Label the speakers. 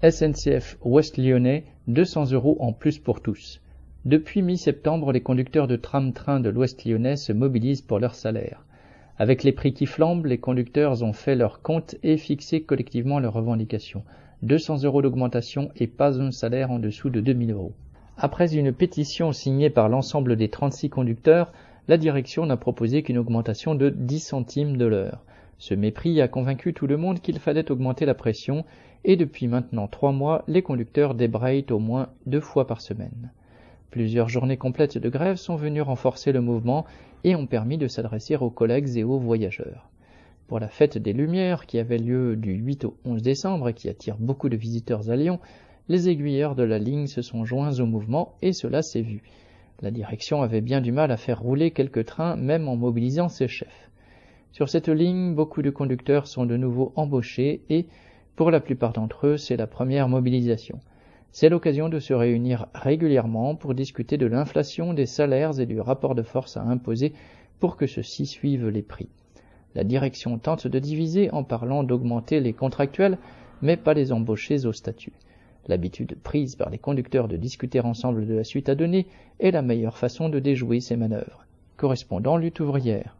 Speaker 1: SNCF Ouest Lyonnais, 200 euros en plus pour tous. Depuis mi-septembre, les conducteurs de tram-train de l'Ouest lyonnais se mobilisent pour leur salaire. Avec les prix qui flambent, les conducteurs ont fait leur compte et fixé collectivement leurs revendications. 200 euros d'augmentation et pas un salaire en dessous de 2000 euros. Après une pétition signée par l'ensemble des 36 conducteurs, la direction n'a proposé qu'une augmentation de 10 centimes de l'heure. Ce mépris a convaincu tout le monde qu'il fallait augmenter la pression et depuis maintenant trois mois, les conducteurs débrayent au moins deux fois par semaine. Plusieurs journées complètes de grève sont venues renforcer le mouvement et ont permis de s'adresser aux collègues et aux voyageurs. Pour la fête des Lumières, qui avait lieu du 8 au 11 décembre et qui attire beaucoup de visiteurs à Lyon, les aiguilleurs de la ligne se sont joints au mouvement et cela s'est vu. La direction avait bien du mal à faire rouler quelques trains, même en mobilisant ses chefs. Sur cette ligne, beaucoup de conducteurs sont de nouveau embauchés et, pour la plupart d'entre eux, c'est la première mobilisation. C'est l'occasion de se réunir régulièrement pour discuter de l'inflation des salaires et du rapport de force à imposer pour que ceux-ci suivent les prix. La direction tente de diviser en parlant d'augmenter les contractuels, mais pas les embauchés au statut. L'habitude prise par les conducteurs de discuter ensemble de la suite à donner est la meilleure façon de déjouer ces manœuvres. Correspondant lutte ouvrière.